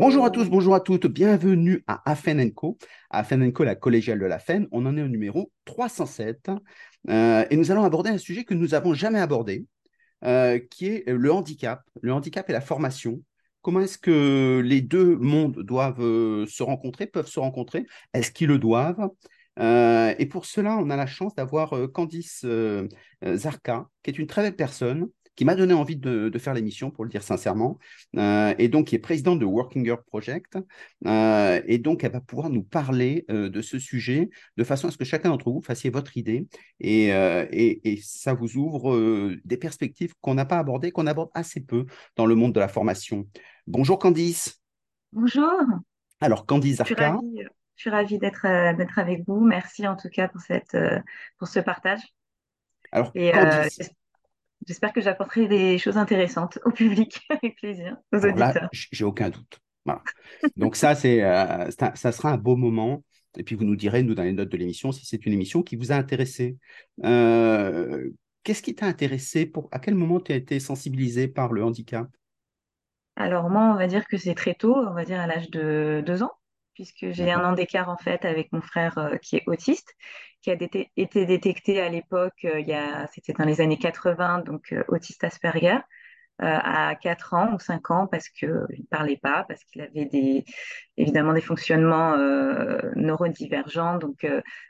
Bonjour à tous, bonjour à toutes, bienvenue à Afen Co. Afen Co, la collégiale de la FEN. On en est au numéro 307 euh, et nous allons aborder un sujet que nous n'avons jamais abordé, euh, qui est le handicap. Le handicap et la formation. Comment est-ce que les deux mondes doivent euh, se rencontrer, peuvent se rencontrer? Est-ce qu'ils le doivent? Et pour cela, on a la chance d'avoir Candice Zarka, qui est une très belle personne, qui m'a donné envie de, faire l'émission, pour le dire sincèrement, euh, et donc qui est présidente de Working Girl Project. Euh, et donc, elle va pouvoir nous parler euh, de ce sujet de façon à ce que chacun d'entre vous fassiez votre idée et, et, ça vous ouvre des perspectives qu'on n'a pas abordées, qu'on aborde assez peu dans le monde de la formation. Bonjour Candice. Bonjour. Alors, Candice Arca. Je suis ravie, d'être avec vous. Merci en tout cas pour, cette, pour ce partage. Alors, Candice, J'espère que j'apporterai des choses intéressantes au public, avec plaisir, aux auditeurs. j'ai aucun doute. Donc ça, c'est, euh, ça sera un beau moment. Et puis vous nous direz, nous, dans les notes de l'émission, si c'est une émission qui vous a intéressé. Euh, qu'est-ce qui t'a intéressé? Pour, À quel moment tu as été sensibilisé par le handicap? Alors moi, on va dire que c'est très tôt, on va dire à l'âge de deux ans puisque j'ai un an d'écart en fait avec mon frère euh, qui est autiste, qui a été détecté à l'époque, euh, c'était dans les années 80, donc euh, autiste Asperger, à 4 ans ou 5 ans parce qu'il ne parlait pas, parce qu'il avait des, évidemment des fonctionnements neurodivergents, donc,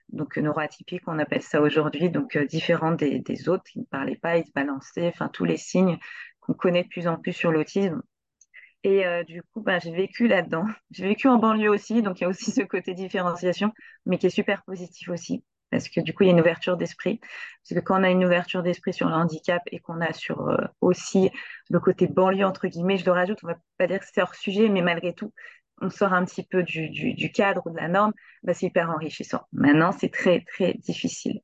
donc neuroatypiques, on appelle ça aujourd'hui, donc différents des, des, autres, qui ne parlaient pas, ils se balançaient, enfin tous les signes qu'on connaît de plus en plus sur l'autisme. Et euh, du coup, bah, j'ai vécu là-dedans. J'ai vécu en banlieue aussi, donc il y a aussi ce côté différenciation, mais qui est super positif aussi, parce que du coup, il y a une ouverture d'esprit. Parce que quand on a une ouverture d'esprit sur le handicap et qu'on a sur euh, aussi le côté banlieue, entre guillemets, je le rajoute, on va pas dire que c'est hors sujet, mais malgré tout, on sort un petit peu du, du, cadre ou de la norme, bah, c'est hyper enrichissant. Maintenant, c'est très, très difficile.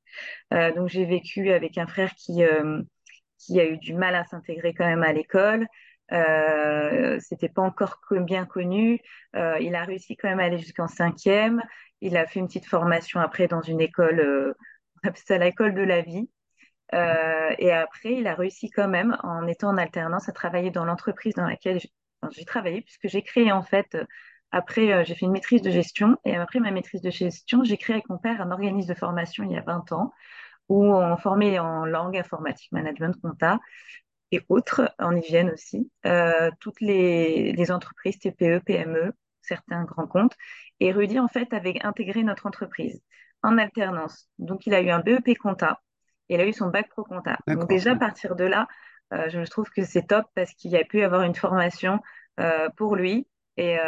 Euh, donc, j'ai vécu avec un frère qui, qui a eu du mal à s'intégrer quand même à l'école, euh, c'était pas encore bien connu. Euh, il a réussi quand même à aller jusqu'en cinquième. Il a fait une petite formation après dans une école, euh, on l'école de la vie. Euh, et après, il a réussi quand même, en étant en alternance, à travailler dans l'entreprise dans laquelle j'ai travaillé, puisque j'ai créé en fait, après, j'ai fait une maîtrise de gestion. Et après ma maîtrise de gestion, j'ai créé avec mon père un organisme de formation il y a 20 ans où on formait en langue informatique, management, compta et autres en hygiène aussi, euh, toutes les, entreprises TPE, PME, certains grands comptes. Et Rudy, en fait, avait intégré notre entreprise en alternance. Donc, il a eu un BEP compta et il a eu son bac pro compta. Donc, déjà, à partir de là, euh, je trouve que c'est top parce qu'il a pu avoir une formation euh, pour lui et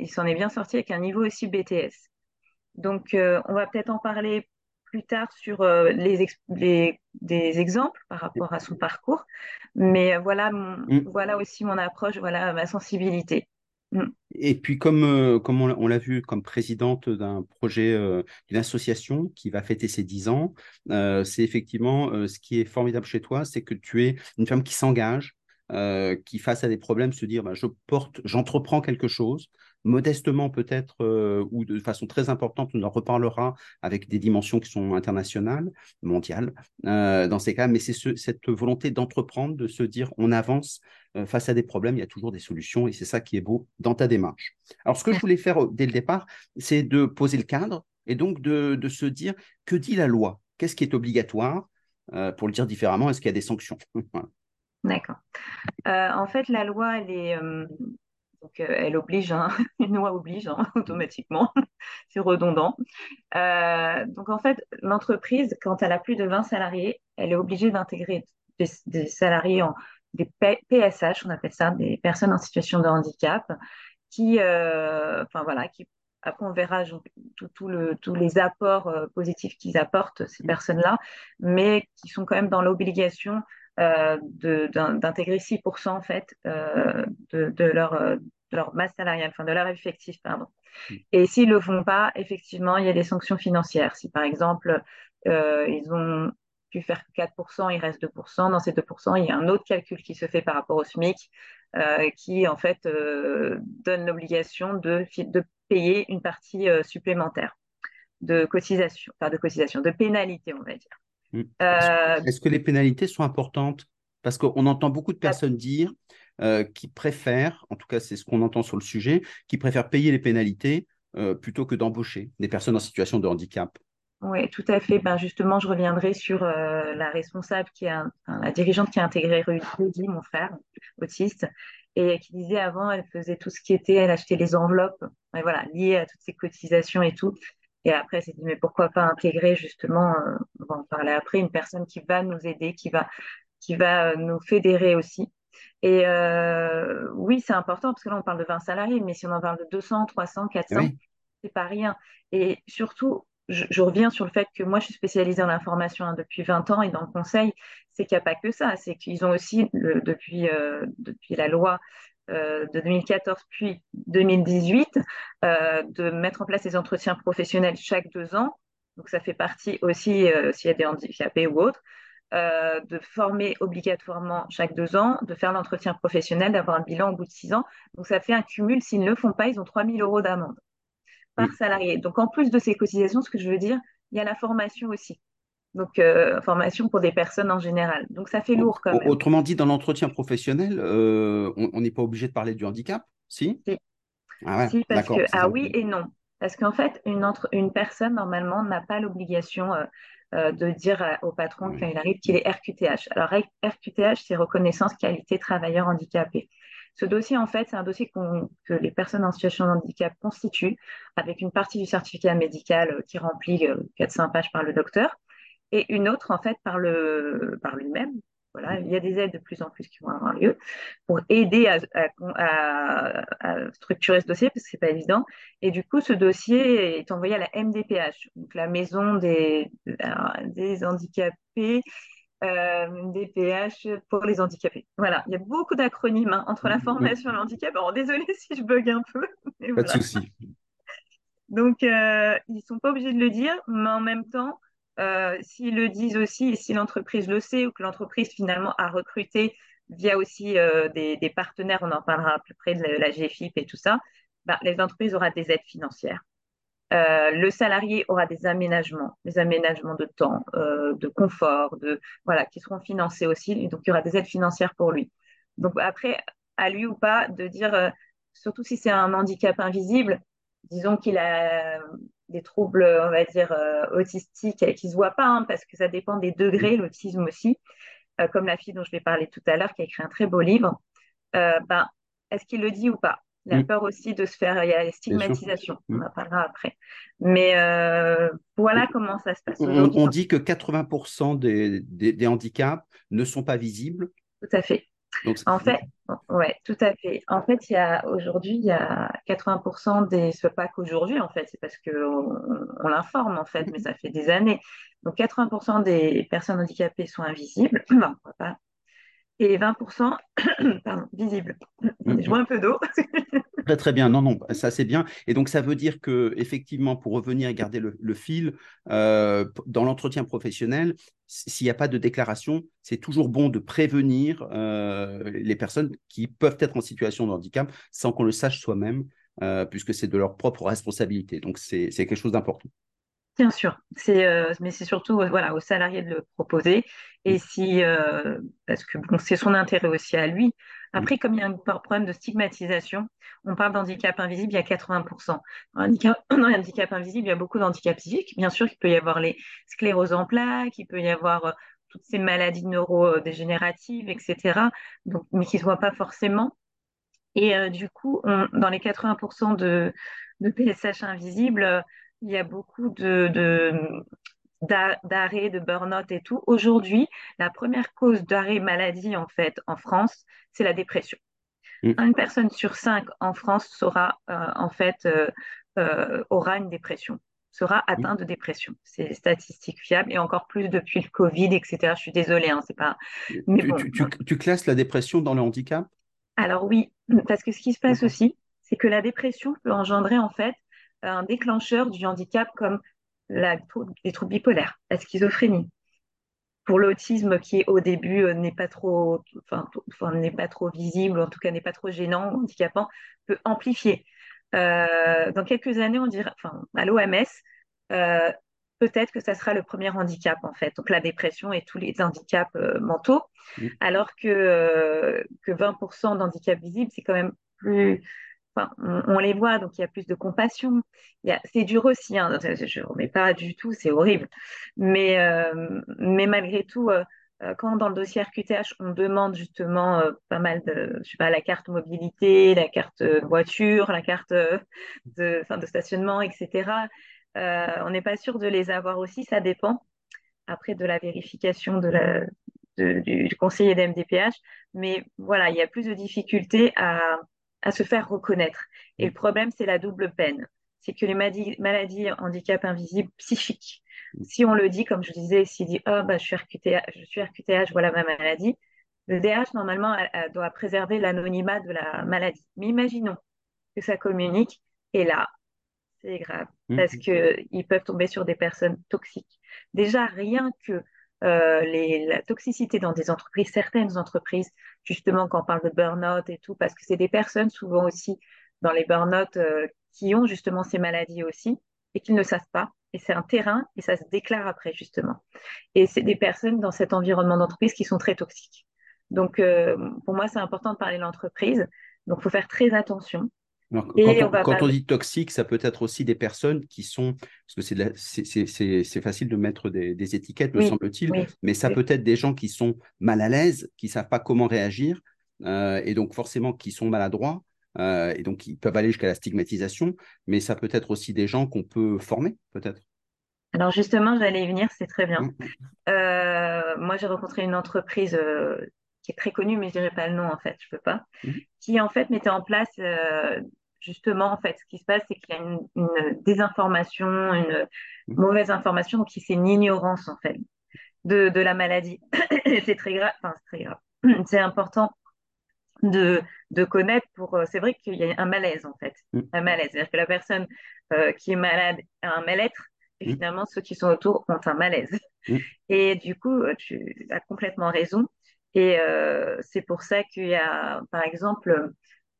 il s'en est bien sorti avec un niveau aussi BTS. Donc, on va peut-être en parler plus tard sur euh, les, des exemples par rapport à son parcours. Mais euh, voilà, mm. voilà aussi mon approche, voilà ma sensibilité. Mm. Et puis, comme, euh, comme on, l'a vu, comme présidente d'un projet, d'une association qui va fêter ses 10 ans, c'est effectivement ce qui est formidable chez toi, c'est que tu es une femme qui s'engage, qui, face à des problèmes, se dire bah, je porte, j'entreprends quelque chose, modestement peut-être euh, ou de façon très importante, on en reparlera avec des dimensions qui sont internationales, mondiales euh, dans ces cas, mais c'est cette volonté d'entreprendre, de se dire on avance euh, face à des problèmes, il y a toujours des solutions et c'est ça qui est beau dans ta démarche. Alors ce que je voulais faire dès le départ, c'est de poser le cadre et donc de, de se dire que dit la loi? Qu'est-ce qui est obligatoire Pour le dire différemment, est-ce qu'il y a des sanctions? D'accord. en fait, la loi, elle est, donc, euh, elle oblige, hein, une loi oblige hein, automatiquement, c'est redondant. Euh, donc, en fait, l'entreprise, quand elle a plus de 20 salariés, elle est obligée d'intégrer des, salariés en des PSH, on appelle ça, des personnes en situation de handicap, qui, euh, enfin voilà, qui après, on verra tous les apports positifs qu'ils apportent, ces personnes-là, mais qui sont quand même dans l'obligation d'intégrer 6% en fait euh, de, leur, euh, de leur masse salariale, enfin de leur effectif, pardon. Mm. Et s'ils ne le font pas, effectivement, il y a des sanctions financières. Si par exemple, ils ont pu faire 4%, il reste 2%, dans ces 2%, il y a un autre calcul qui se fait par rapport au SMIC qui en fait donne l'obligation de, de payer une partie supplémentaire de cotisation, enfin de cotisation, de pénalité, on va dire. Mm. Euh, est-ce que les pénalités sont importantes? Parce qu'on entend beaucoup de personnes dire qui préfèrent, en tout cas c'est ce qu'on entend sur le sujet, qui préfèrent payer les pénalités plutôt que d'embaucher des personnes en situation de handicap. Oui, tout à fait. Ben justement, je reviendrai sur la responsable qui a, la dirigeante qui a intégré Rudy, mon frère, autiste, et qui disait avant, elle faisait tout ce qui était, elle achetait les enveloppes, et voilà, liées à toutes ces cotisations et tout. Et après, s'est dit, mais pourquoi pas intégrer justement, euh, on va en parler après, une personne qui va nous aider, qui va, qui va euh, nous fédérer aussi. Et euh, oui, c'est important parce que là, on parle de 20 salariés, mais si on en parle de 200, 300, 400, c'est pas rien. Et surtout, je, reviens sur le fait que moi, je suis spécialisée en information hein, depuis 20 ans et dans le conseil, c'est qu'il n'y a pas que ça. C'est qu'ils ont aussi, le, depuis, euh, depuis la loi euh, de 2014 puis 2018, euh, de mettre en place des entretiens professionnels chaque deux ans. Donc, ça fait partie aussi, s'il y a des handicapés ou autres, de former obligatoirement chaque deux ans, de faire l'entretien professionnel, d'avoir un bilan au bout de six ans. Donc, ça fait un cumul. S'ils ne le font pas, ils ont 3 000 euros d'amende par salarié. Donc, en plus de ces cotisations, ce que je veux dire, il y a la formation aussi. Donc, euh, formation pour des personnes en général. Donc, ça fait lourd quand même. Autrement dit, dans l'entretien professionnel, euh, on n'est pas obligé de parler du handicap, si? Si, ah si parce que, ah oui et non. Parce qu'en fait, une, entre, une personne, normalement, n'a pas l'obligation euh, de dire au patron quand il arrive qu'il est RQTH. Alors, RQTH, c'est reconnaissance qualité travailleur handicapé. Ce dossier, en fait, c'est un dossier que les personnes en situation de handicap constituent avec une partie du certificat médical qui remplit 400 euh, pages par le docteur et une autre, en fait, par, le, par lui-même. Voilà, il y a des aides de plus en plus qui vont avoir lieu pour aider à, structurer ce dossier parce que c'est pas évident. Et du coup, ce dossier est envoyé à la MDPH, donc la maison des, des handicapés euh, DPH pour les handicapés. Voilà, il y a beaucoup d'acronymes hein, entre la formation et le handicap. Alors, désolé si je bug un peu. Pas de souci. Donc, euh, ils ne sont pas obligés de le dire, mais en même temps, s'ils le disent aussi, si l'entreprise le sait, ou que l'entreprise finalement a recruté via aussi des, partenaires, on en parlera à peu près de la, GFIP et tout ça, bah, les entreprises auront des aides financières. Euh, le salarié aura des aménagements, des aménagements de temps, euh, de confort, de voilà, qui seront financés aussi. Donc, il y aura des aides financières pour lui. Donc, après, à lui ou pas de dire, euh, surtout si c'est un handicap invisible, disons qu'il a des troubles, on va dire, autistiques qui ne se voient pas, hein, parce que ça dépend des degrés, l'autisme aussi, comme la fille dont je vais parler tout à l'heure, qui a écrit un très beau livre. ben, est-ce qu'il le dit ou pas? Il a mm. peur aussi de se faire, il y a la stigmatisation, on en parlera après. Mais euh, voilà comment ça se passe. On, dit que 80% des, des, handicaps ne sont pas visibles. Tout à fait. En fait, ouais, tout à fait. En fait, il y a aujourd'hui, il y a 80% des, ce pas qu'aujourd'hui, en fait, c'est parce qu'on on, l'informe, en fait, mais ça fait des années. Donc, 80% des personnes handicapées sont invisibles. Enfin, pas et 20% pardon, visibles. Mm. Je vois un peu d'eau. très très bien, non, non, ça c'est bien. Et donc ça veut dire que effectivement, pour revenir et garder le, fil, euh, dans l'entretien professionnel, s'il n'y a pas de déclaration, c'est toujours bon de prévenir euh, les personnes qui peuvent être en situation de handicap sans qu'on le sache soi-même, euh, puisque c'est de leur propre responsabilité. Donc c'est quelque chose d'important. Bien sûr, c'est, euh, mais c'est surtout euh, voilà, aux salariés de le proposer. Et mm. si, euh, parce que bon, c'est son intérêt aussi à lui. Après, mm. comme il y a un problème de stigmatisation, on parle d'handicap invisible, il y a 80%. Dans handicap, handicap invisible, il y a beaucoup d'handicaps physiques. Bien sûr, il peut y avoir les scléroses en plaques, il peut y avoir toutes ces maladies neurodégénératives, etc. Donc, mais qui ne se voient pas forcément. Et du coup, dans les 80% de, de PSH invisibles, il y a beaucoup de, d'arrêt, de burn-out et tout. Aujourd'hui, la première cause d'arrêt maladie, en fait, en France, c'est la dépression. Mm. Une personne sur cinq en France sera, euh, en fait, euh, euh, aura une dépression, sera mm. atteinte de dépression. C'est statistique fiable et encore plus depuis le Covid, etc. Je suis désolée, hein, c'est pas. Mais tu, classes la dépression dans le handicap? Alors oui, parce que ce qui se passe aussi, c'est que la dépression peut engendrer, en fait, un déclencheur du handicap comme la, les troubles bipolaires, la schizophrénie. Pour l'autisme qui au début euh, n'est pas trop, enfin, n'est pas trop visible, en tout cas n'est pas trop gênant, handicapant, peut amplifier. Euh, dans quelques années, on dirait, enfin, à l'OMS, euh, peut-être que ça sera le premier handicap en fait, donc la dépression et tous les handicaps euh, mentaux, mmh. alors que, que 20% d'handicaps visibles, c'est quand même plus... On, les voit, donc il y a plus de compassion. C'est dur aussi, hein, je ne remets pas du tout, c'est horrible. Mais, mais malgré tout, quand dans le dossier RQTH, on demande justement pas mal de, la carte mobilité, la carte voiture, la carte de, fin, de stationnement, etc., euh, on n'est pas sûr de les avoir aussi, ça dépend après de la vérification la, du, conseiller d'MDPH. Mais voilà, il y a plus de difficultés à, se faire reconnaître. Et le problème, c'est la double peine. C'est que les maladies, maladies handicap invisibles psychiques, si on le dit, comme je disais, s'il dit oh, bah, je, suis RQTH, je suis RQTH, voilà ma maladie, le DH, normalement, doit préserver l'anonymat de la maladie. Mais imaginons que ça communique, et là, c'est grave mmh. parce qu'ils peuvent tomber sur des personnes toxiques. Déjà, rien que euh, les, la toxicité dans des entreprises, certaines entreprises, justement quand on parle de burn-out et tout, parce que c'est des personnes souvent aussi dans les burn-out euh, qui ont justement ces maladies aussi et qui ne savent pas. Et c'est un terrain et ça se déclare après justement. Et c'est des personnes dans cet environnement d'entreprise qui sont très toxiques. Donc euh, pour moi, c'est important de parler de l'entreprise. Donc il faut faire très attention quand, on, dit toxique, ça peut être aussi des personnes qui sont, parce que c'est facile de mettre des, étiquettes, me semble-t-il, mais ça peut être des gens qui sont mal à l'aise, qui ne savent pas comment réagir, euh, et donc forcément qui sont maladroits, euh, et donc ils peuvent aller jusqu'à la stigmatisation, mais ça peut être aussi des gens qu'on peut former, peut-être. Alors justement, j'allais y venir, c'est très bien. Mmh. Euh, moi, j'ai rencontré une entreprise qui est très connue, mais je dirais pas le nom en fait, je peux pas, mmh. qui en fait mettait en place justement, en fait, ce qui se passe, c'est qu'il y a une, désinformation, une mauvaise information, donc c'est une ignorance, en fait, de, la maladie. c'est très grave, enfin, c'est très grave. C'est important de, connaître pour. Euh, c'est vrai qu'il y a un malaise, en fait. Mmh. Un malaise. C'est-à-dire que la personne euh, qui est malade a un mal-être, et mmh. finalement, ceux qui sont autour ont un malaise. Et du coup, euh, tu as complètement raison. Et c'est pour ça qu'il y a, par exemple,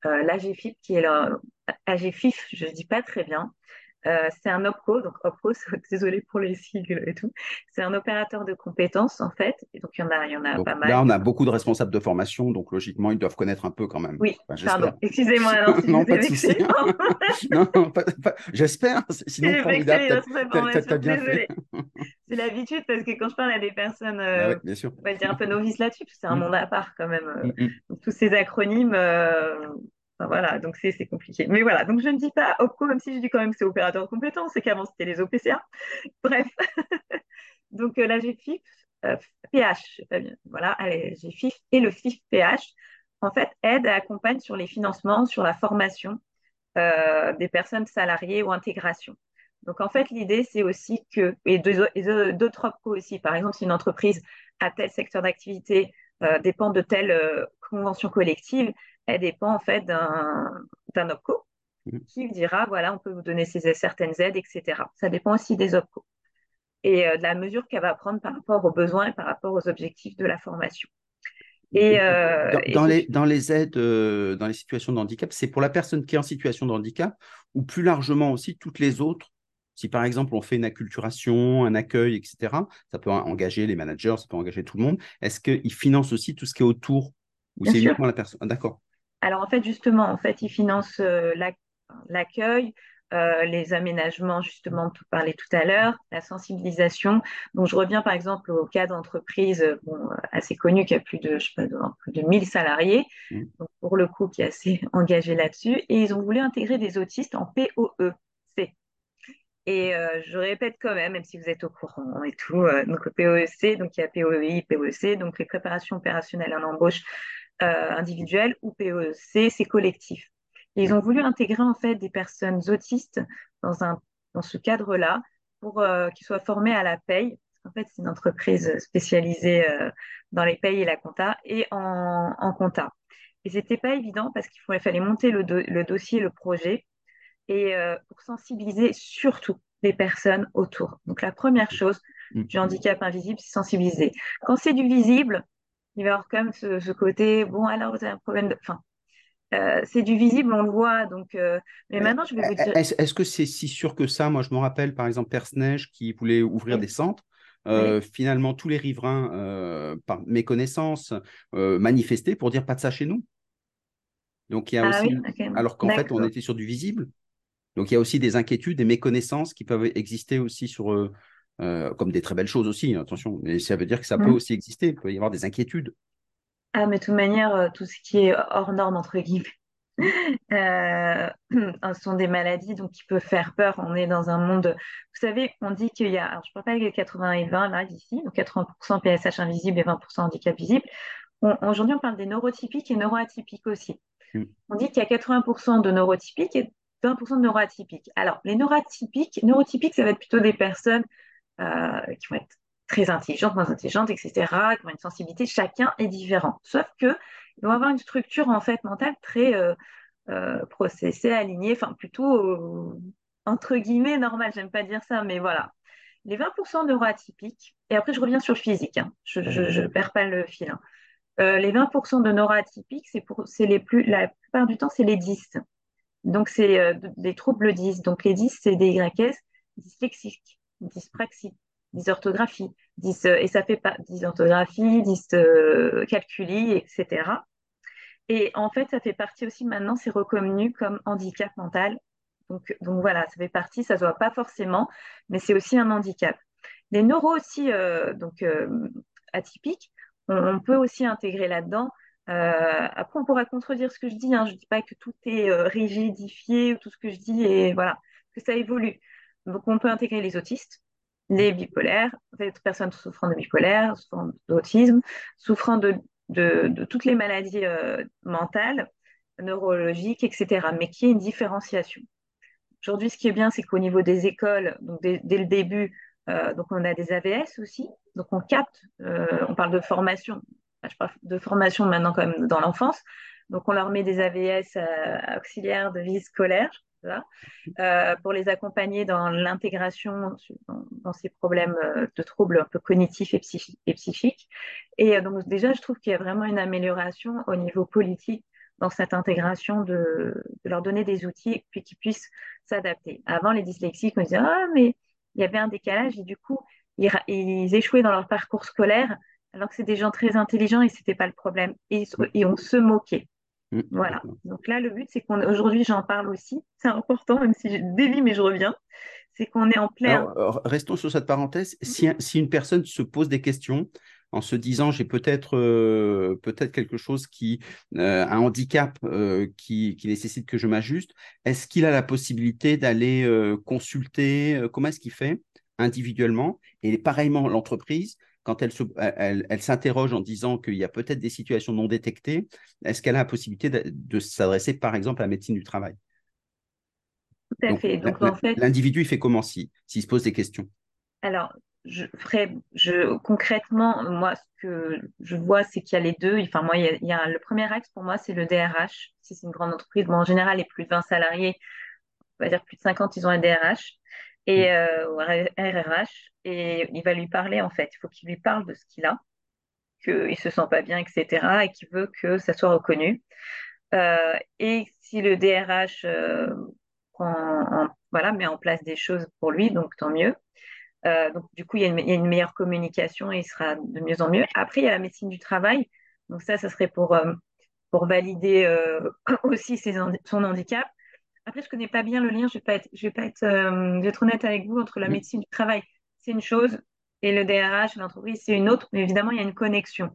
l'AGFIP, qui est le AGFIF, je ne dis pas très bien. Euh, c'est un OPCO, donc OPCO, désolé pour les sigles et tout. C'est un opérateur de compétences en fait. Et donc il y en a, il y en a pas mal. Là, on a beaucoup de responsables de formation, donc logiquement, ils doivent connaître un peu quand même. Oui, pardon. Excusez-moi. non, pas de souci. non, j'espère. Sinon, formidable. Tu as bien fait. c'est l'habitude parce que quand je parle à des personnes, euh, bah bien sûr. on va dire un peu novices là-dessus, c'est un mm. monde à part quand même. Euh, mm, mm. tous ces acronymes, euh, voilà, donc c'est compliqué. Mais voilà, donc je ne dis pas OPCO, même si je dis quand même que c'est opérateur de compétences, c'est qu'avant c'était les OPCA. Bref, donc la GFIF, PH, voilà, GFIF et le FIF PH, en fait, aident et accompagnent sur les financements, sur la formation des personnes salariées ou intégration. Donc, en fait, l'idée, c'est aussi que, et d'autres OPCO aussi, par exemple, si une entreprise a tel secteur d'activité, euh, dépend de telle euh, convention collective, elle dépend en fait d'un OPCO mmh. qui dira, voilà, on peut vous donner ces, certaines aides, etc. Ça dépend aussi des OPCO et euh, de la mesure qu'elle va prendre par rapport aux besoins et par rapport aux objectifs de la formation. Et, dans, les, dans, les, aides, dans les situations de handicap, c'est pour la personne qui est en situation de handicap ou plus largement aussi toutes les autres si par exemple on fait une acculturation, un accueil, etc., ça peut engager les managers, ça peut engager tout le monde. Est-ce qu'ils financent aussi tout ce qui est autour? Ou c'est uniquement la personne? Ah, D'accord. Alors en fait, justement, en fait, ils financent euh, l'accueil, euh, les aménagements, justement, tout parler tout à l'heure, la sensibilisation. Donc, je reviens par exemple au cas d'entreprise bon, assez connue qui a plus de, je sais pas, plus de 1000 salariés, mmh. donc pour le coup, qui est assez engagé là-dessus. Et ils ont voulu intégrer des autistes en POE. Et euh, je répète quand même, même si vous êtes au courant et tout, euh, donc le POEC, donc il y a POEI, POEC, donc les préparations opérationnelles en embauche euh, individuelle, ou POEC, c'est collectif. ils ont voulu intégrer en fait des personnes autistes dans, un, dans ce cadre-là pour qu'ils soient formés à la paye. En fait, c'est une entreprise spécialisée dans les payes et la compta et en, en compta. Et c'était pas évident parce qu'il fallait monter le, le dossier, le projet et euh, pour sensibiliser surtout les personnes autour. Donc la première chose mm. du handicap invisible, c'est sensibiliser. Quand c'est du visible, il va y avoir quand même ce, côté, bon alors vous avez un problème de... Enfin, c'est du visible, on le voit. Donc, mais maintenant, je vais vous dire. Est-ce que c'est si sûr que ça? Moi, je me rappelle, par exemple, Persneige qui voulait ouvrir des centres. Finalement, tous les riverains, par méconnaissance, manifestaient pour dire pas de ça chez nous. Donc, il y a ah aussi. Alors qu'en fait, on était sur du visible. Donc, il y a aussi des inquiétudes, des méconnaissances qui peuvent exister aussi sur. Comme des très belles choses aussi, attention, mais ça veut dire que ça peut mmh. aussi exister, il peut y avoir des inquiétudes. Ah, mais de toute manière, euh, tout ce qui est hors norme, entre guillemets, euh, sont des maladies donc qui peuvent faire peur. On est dans un monde. Vous savez, on dit qu'il y a. Alors, je ne parle pas avec 80 et 20 là, d'ici, donc 80% PSH invisible et 20% handicap visible. Aujourd'hui, on parle des neurotypiques et neuroatypiques aussi. Mm. On dit qu'il y a 80% de neurotypiques et 20% de neuroatypiques. Alors, les neurotypiques, neurotypiques, ça va être plutôt des personnes euh, qui vont être très intelligentes, moins intelligentes, etc., qui ont une sensibilité, chacun est différent. Sauf qu'ils vont avoir une structure en fait mentale très euh, euh, processée, alignée, enfin plutôt euh, entre guillemets normale, j'aime pas dire ça, mais voilà. Les 20% neuroatypiques, et après je reviens sur le physique, hein. je ne perds pas le fil. Hein. les 20% de neuroatypiques, pour, les plus, la plupart du temps, c'est les 10. Donc, c'est des troubles 10. Donc, les 10, c'est des YS dyslexiques, dyspraxiques, dysorthographie, dys, euh, et ça fait pas dysorthographie, dyscalculie, etc. Et en fait, ça fait partie aussi maintenant, c'est reconnu comme handicap mental. Donc, donc voilà, ça fait partie, ça ne se voit pas forcément, mais c'est aussi un handicap. Les neuros aussi, euh, donc euh, atypiques, on, peut aussi intégrer là-dedans. après, on pourra contredire ce que je dis. Hein. Je ne dis pas que tout est rigidifié ou tout ce que je dis et voilà, que ça évolue. Donc, on peut intégrer les autistes, les bipolaires, les personnes souffrant de bipolaire, souffrant d'autisme, souffrant de, de, toutes les maladies euh, mentales, neurologiques, etc., mais qui est une différenciation. Aujourd'hui, ce qui est bien, c'est qu'au niveau des écoles, donc dès, le début, euh, donc on a des AVS aussi, donc on capte, euh, on parle de formation, je parle de formation maintenant quand même dans l'enfance, donc on leur met des AVS auxiliaires de vie scolaire, euh, pour les accompagner dans l'intégration dans, ces problèmes euh, de troubles un peu cognitifs et, psychiques. Et euh, donc déjà, je trouve qu'il y a vraiment une amélioration au niveau politique dans cette intégration de, leur donner des outils puis qu'ils puissent s'adapter. Avant, les dyslexiques, on disait ah mais il y avait un décalage et du coup ils, ils échouaient dans leur parcours scolaire alors que c'est des gens très intelligents et c'était pas le problème et, et on se moquait. Mm. Voilà. Donc là, le but, c'est qu'on aujourd'hui, j'en parle aussi. C'est important, même si je dévie, mais je reviens. C'est qu'on est en plein. restons sur cette parenthèse. Si, si, une personne se pose des questions en se disant j'ai peut-être euh, peut-être quelque chose qui euh, un handicap euh, qui, qui, nécessite que je m'ajuste, est-ce qu'il a la possibilité d'aller consulter Comment est-ce qu'il fait individuellement? Et pareillement, l'entreprise, quand elle, elle, s'interroge en disant qu'il y a peut-être des situations non détectées, est-ce qu'elle a la possibilité de, s'adresser, par exemple, à la médecine du travail? Tout à fait. Donc, en fait, l'individu, il fait comment s'il se pose des questions? Alors, je ferai, je, concrètement, moi, ce que je vois, c'est qu'il y a les deux. Enfin, moi, il y a, le premier axe pour moi, c'est le DRH. Si c'est une grande entreprise, bon, en général, les plus de 20 salariés, on va dire plus de 50, ils ont un DRH et RRH mm. euh, et il va lui parler en fait. Il faut qu'il lui parle de ce qu'il a, qu'il se sent pas bien, etc. et qu'il veut que ça soit reconnu. Euh, et si le DRH euh, voilà, met en place des choses pour lui, donc tant mieux. donc du coup, il y, a une, meilleure communication et il sera de mieux en mieux. Après, il y a la médecine du travail. Donc ça, ça serait pour, pour valider aussi son handicap. Après, je connais pas bien le lien, je vais pas être, je vais pas être, euh, être honnête avec vous, entre la médecine du travail, c'est une chose, et le DRH, l'entreprise, c'est une autre, mais évidemment, il y a une connexion.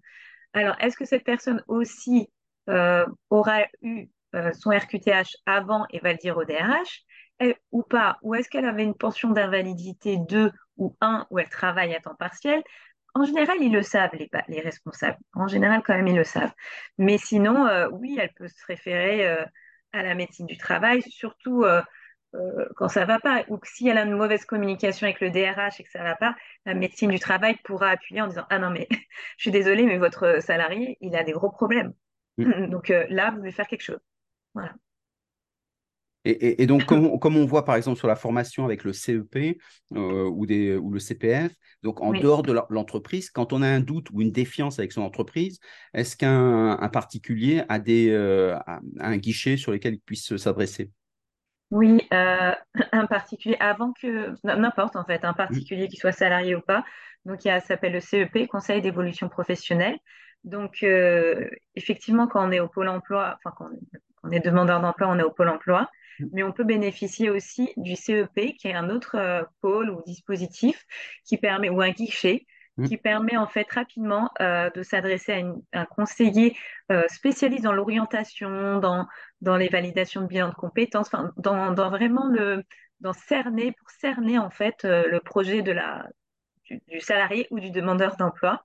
Alors, est-ce que cette personne aussi euh, aura eu euh, son RQTH avant et va le dire au DRH ou pas? Ou est-ce qu'elle avait une pension d'invalidité 2 ou 1 où elle travaille à temps partiel? En général, ils le savent, les, les responsables. En général, quand même, ils le savent. Mais sinon, oui, elle peut se référer à la médecine du travail, surtout euh, euh, quand ça ne va pas, ou si elle a une mauvaise communication avec le DRH et que ça ne va pas, la médecine du travail pourra appuyer en disant Ah non, mais je suis désolée, mais votre salarié, il a des gros problèmes. Donc euh, là, vous devez faire quelque chose. Voilà. Et, donc, comme, on voit par exemple sur la formation avec le CEP euh, ou, des, ou le CPF, donc en dehors de l'entreprise, quand on a un doute ou une défiance avec son entreprise, est-ce qu'un particulier a, des, euh, un guichet sur lequel il puisse s'adresser? Oui, euh, un particulier, avant que, n'importe en fait, un particulier qui soit salarié ou pas. Donc, il ça s'appelle le CEP, Conseil d'évolution professionnelle. Donc, effectivement, quand on est au Pôle emploi, enfin, quand on est demandeur d'emploi, on est au Pôle emploi mais on peut bénéficier aussi du CEP, qui est un autre euh, pôle ou dispositif qui permet, ou un guichet, mmh. qui permet en fait rapidement euh, de s'adresser à, un conseiller euh, spécialiste dans l'orientation, dans, dans les validations de bilan de compétences, dans, dans, vraiment le, dans cerner, pour cerner en fait le projet de la, du, salarié ou du demandeur d'emploi.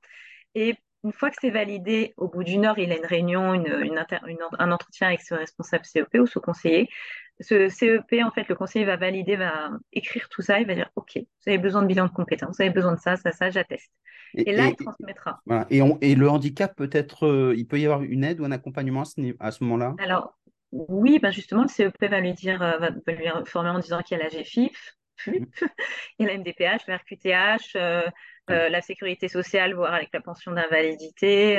Et une fois que c'est validé, au bout d'une heure, il a une réunion, une, une, un entretien avec ce responsable CEP ou ce conseiller ce CEP, en fait, le conseiller va valider, va écrire tout ça, il va dire OK, vous avez besoin de bilan de compétences, vous avez besoin de ça, ça, ça, j'atteste. Et, là, il transmettra. Et, et, le handicap, peut-être, euh, il peut y avoir une aide ou un accompagnement à ce, moment-là? Alors, oui, ben justement, le CEP va lui dire, euh, va, lui informer en disant qu'il y a la GFIF, il y a la MDPH, le RQTH, euh, la sécurité sociale, voire avec la pension d'invalidité.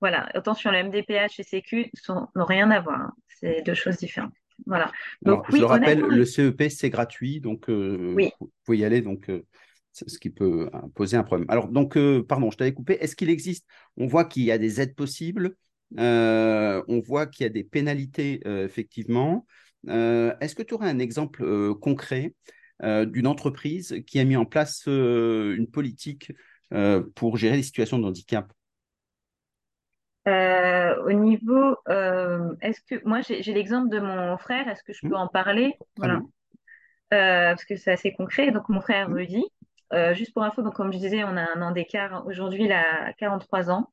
voilà, attention, le MDPH et Sécu n'ont rien à voir. Hein. C'est deux choses différentes. Voilà. Donc, je le rappelle, le CEP, c'est gratuit, donc euh, vous pouvez y aller. Donc, euh, ce qui peut euh, poser un problème. Alors, donc, pardon, je t'avais coupé. Est-ce qu'il existe On voit qu'il y a des aides possibles. on voit qu'il y a des pénalités, effectivement. Est-ce que tu aurais un exemple concret d'une entreprise qui a mis en place une politique pour gérer les situations de handicap? Euh, au niveau, euh, est-ce que moi j'ai l'exemple de mon frère, est-ce que je peux mmh. en parler? Voilà. Euh, parce que c'est assez concret. Donc mon frère me dit, juste pour info, donc comme je disais, on a un an d'écart. Aujourd'hui, il a 43 ans.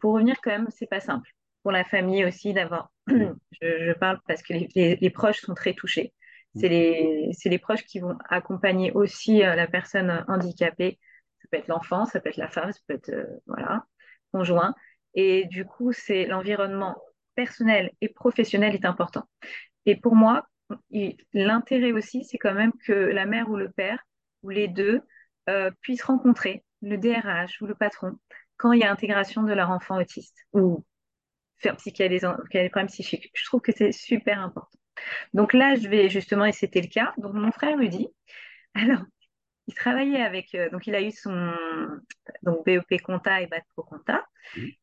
pour revenir quand même, c'est pas simple. Pour la famille aussi d'avoir. Je, parle parce que les, proches sont très touchés. Mmh. C'est les, les proches qui vont accompagner aussi la personne handicapée. Ça peut être l'enfant, ça peut être la femme, ça peut être voilà conjoint. Et du coup, c'est l'environnement personnel et professionnel est important. Et pour moi, l'intérêt aussi, c'est quand même que la mère ou le père, ou les deux, euh, puissent rencontrer le DRH ou le patron quand il y a intégration de leur enfant autiste ou faire qu'il y a des, des problèmes psychiques. Je trouve que c'est super important. Donc là, je vais justement, et c'était le cas, donc mon frère lui dit, alors, il travaillait avec, euh, donc il a eu son donc BEP compta et bac pro compta.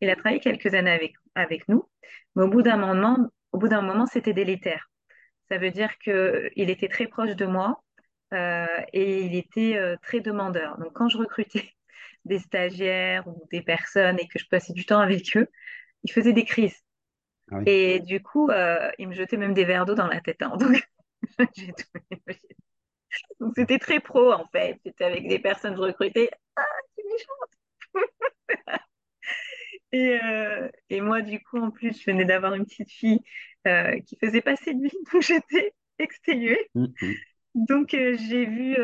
Il a travaillé quelques années avec, avec nous, mais au bout d'un moment, au bout d'un moment, c'était délétère. Ça veut dire qu'il était très proche de moi euh, et il était euh, très demandeur. Donc quand je recrutais des stagiaires ou des personnes et que je passais du temps avec eux, il faisait des crises. Ah et du coup, il me jetait même des verres d'eau dans la tête. Hein. Donc, j'ai tout, donc c'était très pro en fait. C'était avec des personnes recrutées. Ah, c'est méchante et, euh, et, moi, du coup, en plus, je venais d'avoir une petite fille euh, qui faisait passer de nuit, donc j'étais exténuée. Mm-hmm. Donc euh, j'ai vu.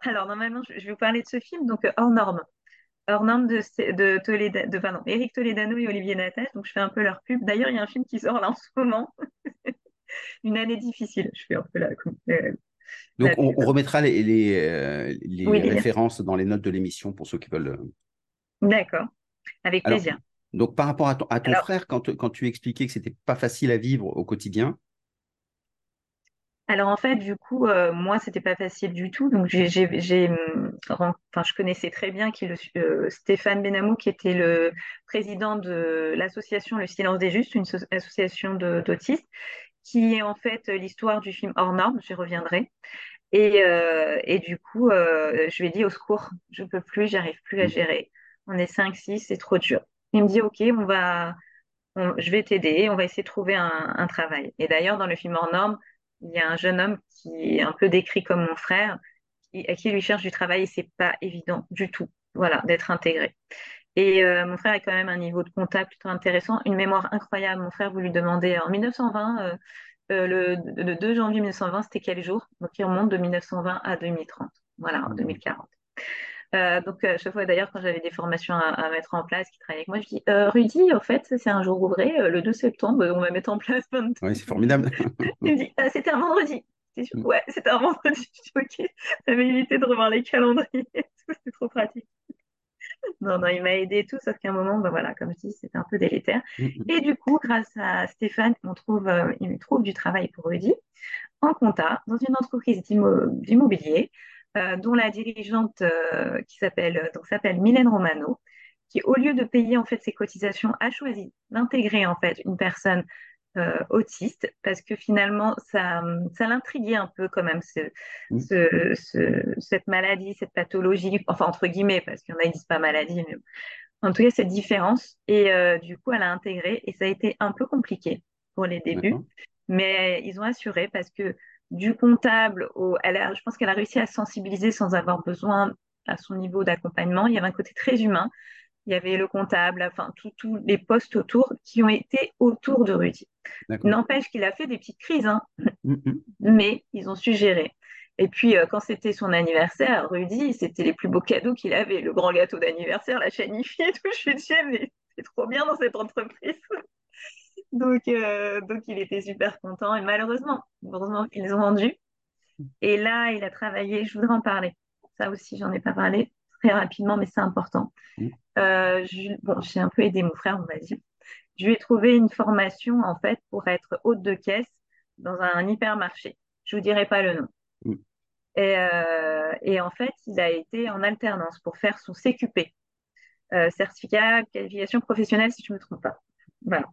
alors normalement, je, vais vous parler de ce film, donc hors norme. Hors norme de, de, Toledano, de pardon, Eric Toledano et Olivier Natache. Donc je fais un peu leur pub. D'ailleurs, il y a un film qui sort là en ce moment. une année difficile. Je fais un peu la, donc, on, remettra les, les, euh, références dans les notes de l'émission pour ceux qui veulent. Euh. D'accord, avec plaisir. donc, par rapport à ton, frère, quand, quand, tu expliquais que c'était pas facile à vivre au quotidien. Alors en fait, du coup, euh, moi, c'était pas facile du tout. Donc j'ai, hum, enfin, je connaissais très bien qui le, Stéphane Benamou, qui était le président de l'association Le Silence des Justes, une association d'autistes, qui est en fait l'histoire du film Hors Norme, j'y reviendrai. Et, euh, et, du coup, euh, je lui ai dit au secours, je ne peux plus, j'arrive plus à mm. gérer. On est 5, 6, c'est trop dur. Il me dit, OK, on va, je vais t'aider, on va essayer de trouver un, travail. Et d'ailleurs, dans le film Hors Norme, il y a un jeune homme qui est un peu décrit comme mon frère, qui, à qui lui cherche du travail et c'est pas évident du tout, voilà, d'être intégré. Et euh, mon frère a quand même un niveau de comptable plutôt intéressant, une mémoire incroyable. Mon frère, vous lui demandez en 1920, euh, euh, le, 2 janvier 1920, c'était quel jour? Donc il remonte de 1920 à 2030, voilà, en 2040. Euh, donc, à chaque fois, d'ailleurs, quand j'avais des formations à, mettre en place, qui travaillaient avec moi, je dis Rudy, en fait, c'est un jour ouvré, le 2 septembre, on va mettre en place. Oui, c'est formidable. Il me dit ah, C'était un vendredi. Mm. Ouais, c'était un vendredi. Je dis Ok, m'a évité de revoir les calendriers. C'était trop pratique. non, non, il m'a aidé et tout, sauf qu'à un moment, ben voilà, comme je dis, c'était un peu délétère. Mm, mm. Et du coup, grâce à Stéphane, on trouve, euh, il trouve du travail pour Rudy en compta dans une entreprise d'immobilier euh, dont la dirigeante euh, qui s'appelle donc s'appelle Mylène Romano, qui au lieu de payer en fait ses cotisations a choisi d'intégrer en fait une personne autiste parce que finalement, ça, ça l'intriguait un peu quand même, ce, cette maladie, cette pathologie, enfin entre guillemets, parce qu'il y en a qui disent pas maladie, mais en tout cas, cette différence. Et euh, du coup, elle a intégré et ça a été un peu compliqué pour les débuts, mais ils ont assuré parce que du comptable au, elle a, je pense qu'elle a réussi à sensibiliser sans avoir besoin à son niveau d'accompagnement. Il y avait un côté très humain il y avait le comptable, enfin tous les postes autour qui ont été autour de Rudy. N'empêche qu'il a fait des petites crises, hein. mm, mm. mais ils ont su gérer. Et puis, euh, quand c'était son anniversaire, Rudy, c'était les plus beaux cadeaux qu'il avait. Le grand gâteau d'anniversaire, la chanifie et tout. Je suis dit, mais c'est trop bien dans cette entreprise. donc, euh, donc, il était super content. Et malheureusement, heureusement qu'ils ont vendu. Et là, il a travaillé, je voudrais en parler. Ça aussi, j'en ai pas parlé très rapidement, mais c'est important. Mm. Euh, bon, j'ai un peu aidé mon frère, on va dire. Je lui ai trouvé une formation, en fait, pour être hôte de caisse dans un hypermarché. Je vous dirai pas le nom. Mm. Et, euh, et, en fait, il a été en alternance pour faire son CQP, euh, certificat qualification professionnelle, si je ne me trompe pas. Voilà.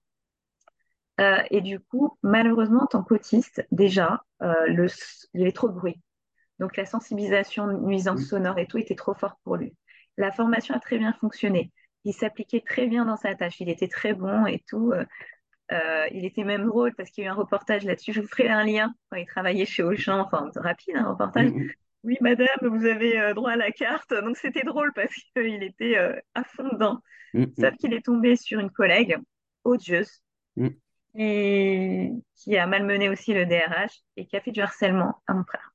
et du coup, malheureusement, en tant qu'autiste, déjà, le, il y avait trop de bruit. Donc la sensibilisation nuisance sonore et tout était trop fort pour lui. La formation a très bien fonctionné. Il s'appliquait très bien dans sa tâche. Il était très bon et tout. Euh, euh, il était même drôle parce qu'il y a eu un reportage là-dessus. Je vous ferai un lien quand il travaillait chez Auchan, enfin rapide, un reportage. Oui, madame, vous avez euh, droit à la carte. Donc c'était drôle parce qu'il était à fond dedans. Sauf qu'il est tombé sur une collègue odieuse et qui a malmené aussi le DRH et qui a fait du harcèlement à mon frère.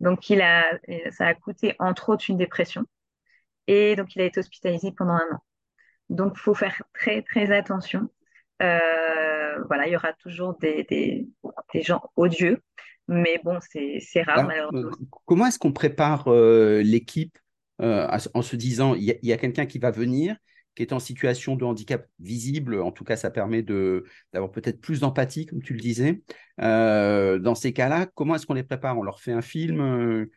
Donc, il a, ça a coûté entre autres une dépression. Et donc, il a été hospitalisé pendant un an. Donc, il faut faire très, très attention. Euh, voilà, il y aura toujours des, des, gens odieux, mais bon, c'est rare malheureusement. Euh, comment est-ce qu'on prépare euh, l'équipe en se disant, il y a quelqu'un qui va venir, qui est en situation de handicap visible. En tout cas, ça permet d'avoir peut-être plus d'empathie, comme tu le disais. Dans ces cas-là, comment est-ce qu'on les prépare? On leur fait un film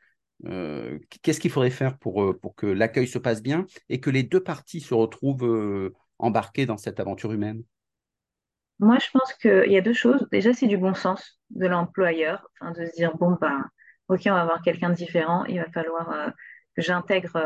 euh, euh, Qu'est-ce qu'il faudrait faire pour, pour que l'accueil se passe bien et que les deux parties se retrouvent embarquées dans cette aventure humaine? Moi, je pense qu'il y a deux choses. Déjà, c'est du bon sens de l'employeur, enfin, de se dire, bon, bah, ok, on va avoir quelqu'un de différent, il va falloir que j'intègre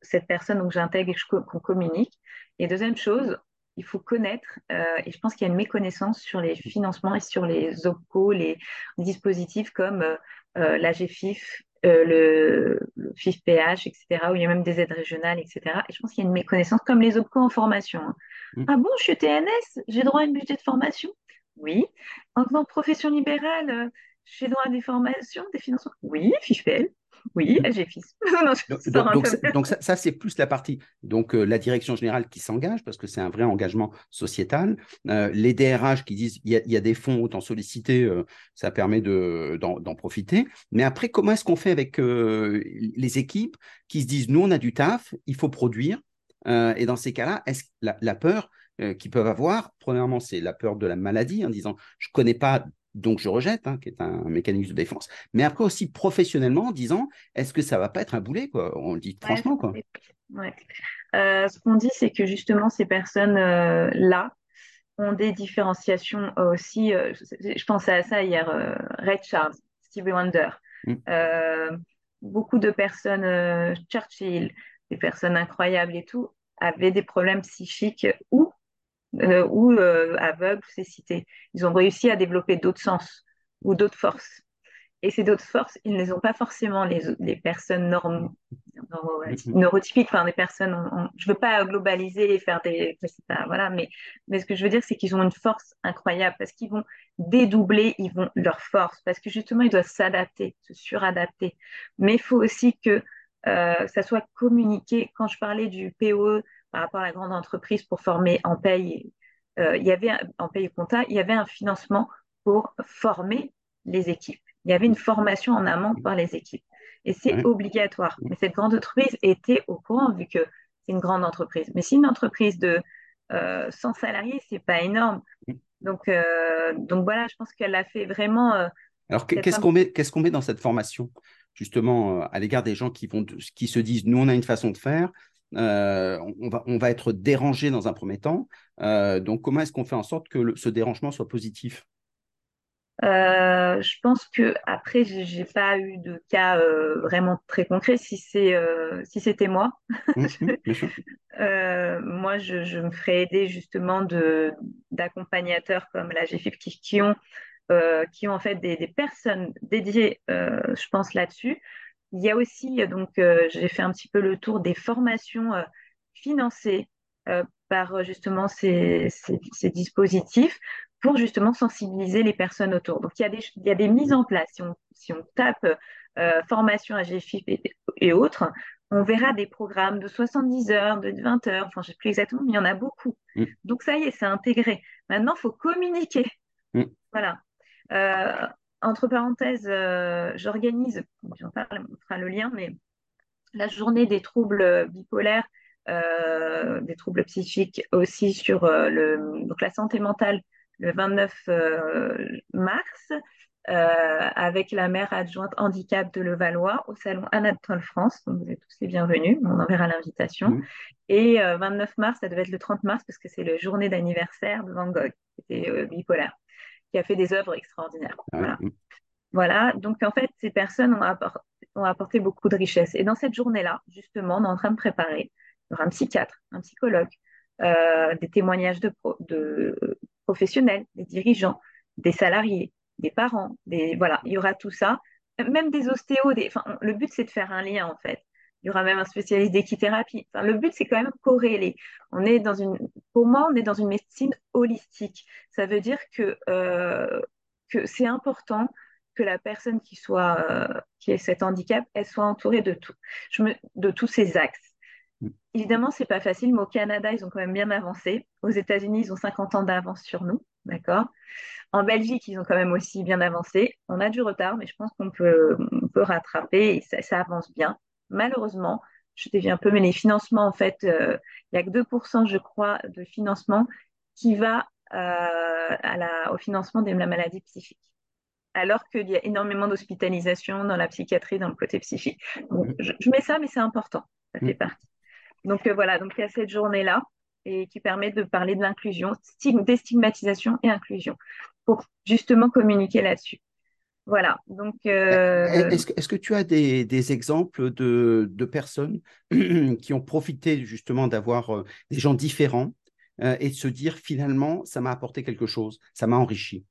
cette personne, donc j'intègre et qu'on communique. Et deuxième chose, il faut connaître, euh, et je pense qu'il y a une méconnaissance sur les financements et sur les OPCO, les dispositifs comme euh, euh la GFIF, euh, le, le FIF-PH, etc., où il y a même des aides régionales, etc. Et je pense qu'il y a une méconnaissance, comme les OPCO en formation. Hein. Mm. Ah bon, je suis TNS, j'ai droit à une budget de formation? Oui. En tant que profession libérale, j'ai droit à des formations, des financements? Oui, FIF-PL. Oui, j'ai fils. donc, ça, c'est plus la partie, donc euh, la direction générale qui s'engage, parce que c'est un vrai engagement sociétal. Euh, les DRH qui disent il y, a des fonds, autant solliciter, euh, ça permet d'en profiter. Mais après, comment est-ce qu'on fait avec les équipes qui se disent nous, on a du taf, il faut produire. et dans ces cas-là, est-ce la, la peur qu'ils peuvent avoir, premièrement, c'est la peur de la maladie, en disant je ne connais pas donc je rejette, hein, qui est un mécanisme de défense. Mais après aussi professionnellement, en disant, est-ce que ça va pas être un boulet quoi? On le dit franchement. Quoi. Euh, ce qu'on dit, c'est que justement, ces personnes-là ont des différenciations aussi. Euh, je pensais à ça hier, euh, Red Charles, Stevie Wonder. Mm. beaucoup de personnes, Churchill, des personnes incroyables et tout, avaient des problèmes psychiques ou euh, ou euh, aveugles, c'est cité. Ils ont réussi à développer d'autres sens ou d'autres forces. Et ces d'autres forces, ils ne les ont pas forcément les, les personnes normes, neurotypiques, enfin des personnes. je ne veux pas globaliser et faire des, pas, voilà, mais mais ce que je veux dire, c'est qu'ils ont une force incroyable parce qu'ils vont dédoubler, ils vont leur force parce que justement ils doivent s'adapter, se suradapter. Mais il faut aussi que euh, ça soit communiqué. Quand je parlais du POE par rapport à la grande entreprise pour former en paye, euh, il y avait en paye compta, il y avait un financement pour former les équipes. Il y avait une formation en amont par les équipes. Et c'est obligatoire. Mais cette grande entreprise était au courant vu que c'est une grande entreprise. Mais si une entreprise de 100 euh, salariés, c'est pas énorme. Donc, donc voilà, je pense qu'elle a fait vraiment. Alors, qu'est-ce qu'on met, qu'est-ce qu'on met dans cette formation justement euh, à l'égard des gens qui, vont, qui se disent nous on a une façon de faire, euh, on, va, on va être dérangé dans un premier temps. Euh, donc comment est-ce qu'on fait en sorte que ce dérangement soit positif? Je pense que après j'ai pas eu de cas vraiment très concret. Si c'est si c'était moi, mmh, moi je, je, me ferais aider justement de d'accompagnateurs comme la GFIP qui, qui ont euh, qui ont en fait des, personnes dédiées, euh, je pense, là-dessus. Il y a aussi, donc, euh, j'ai fait un petit peu le tour des formations financées par justement ces, dispositifs pour justement sensibiliser les personnes autour. Donc, il y a des, il y a des mises en place. Si on, si on tape formation à GFIP et, autres, on verra des programmes de 70 heures, de 20 heures, enfin, je ne sais plus exactement, mais il y en a beaucoup. Mm. Donc, ça y est, c'est intégré. Maintenant, il faut communiquer. Mm. Voilà. Euh, entre parenthèses, euh, j'organise, j'en parle, on fera le lien, mais la journée des troubles bipolaires, euh, des troubles psychiques aussi sur le, donc la santé mentale le 29 mars avec la maire adjointe handicap de Levallois au salon Anatole France. Donc vous êtes tous les bienvenus, on enverra l'invitation. Mmh. Et 29 mars, ça devait être le 30 mars parce que c'est la journée d'anniversaire de Van Gogh, qui était bipolaire qui a fait des œuvres extraordinaires. Ah voilà. Donc, en fait, ces personnes ont apporté, beaucoup de richesse. Et dans cette journée-là, justement, on est en train de préparer. Il y aura un psychiatre, un psychologue, euh, des témoignages de, professionnels, des dirigeants, des salariés, des parents, des, voilà, il y aura tout ça. Même des ostéos, des, le but, c'est de faire un lien, en fait. Il y aura même un spécialiste d'équithérapie. Enfin, le but, c'est quand même corréler. On est dans une, pour moi, on est dans une médecine holistique. Ça veut dire que, euh, que c'est important que la personne qui soit euh, qui ait cet handicap, elle soit entourée de tout, je me, de tous ces axes. Mm. Évidemment, c'est pas facile, mais au Canada, ils ont quand même bien avancé. Aux États-Unis, ils ont 50 ans d'avance sur nous, d'accord? En Belgique, ils ont quand même aussi bien avancé. On a du retard, mais je pense qu'on peut, on peut rattraper et ça, ça avance bien malheureusement, je dévie un peu, mais les financements, en fait, euh, il n'y a que 2%, je crois, de financement qui va euh, au financement de la maladie psychique. Alors qu'il y a énormément d'hospitalisation dans la psychiatrie, dans le côté psychique. Je, mets ça, mais c'est important, ça fait partie. Donc euh, voilà, donc il y a cette journée-là et qui permet de parler de l'inclusion, déstigmatisation et inclusion, pour justement communiquer là-dessus. Voilà. Donc, euh, est-ce, que, tu as des, exemples de, personnes qui ont profité justement d'avoir euh, des gens différents euh, et de se dire finalement, ça m'a apporté quelque chose, ça m'a enrichi?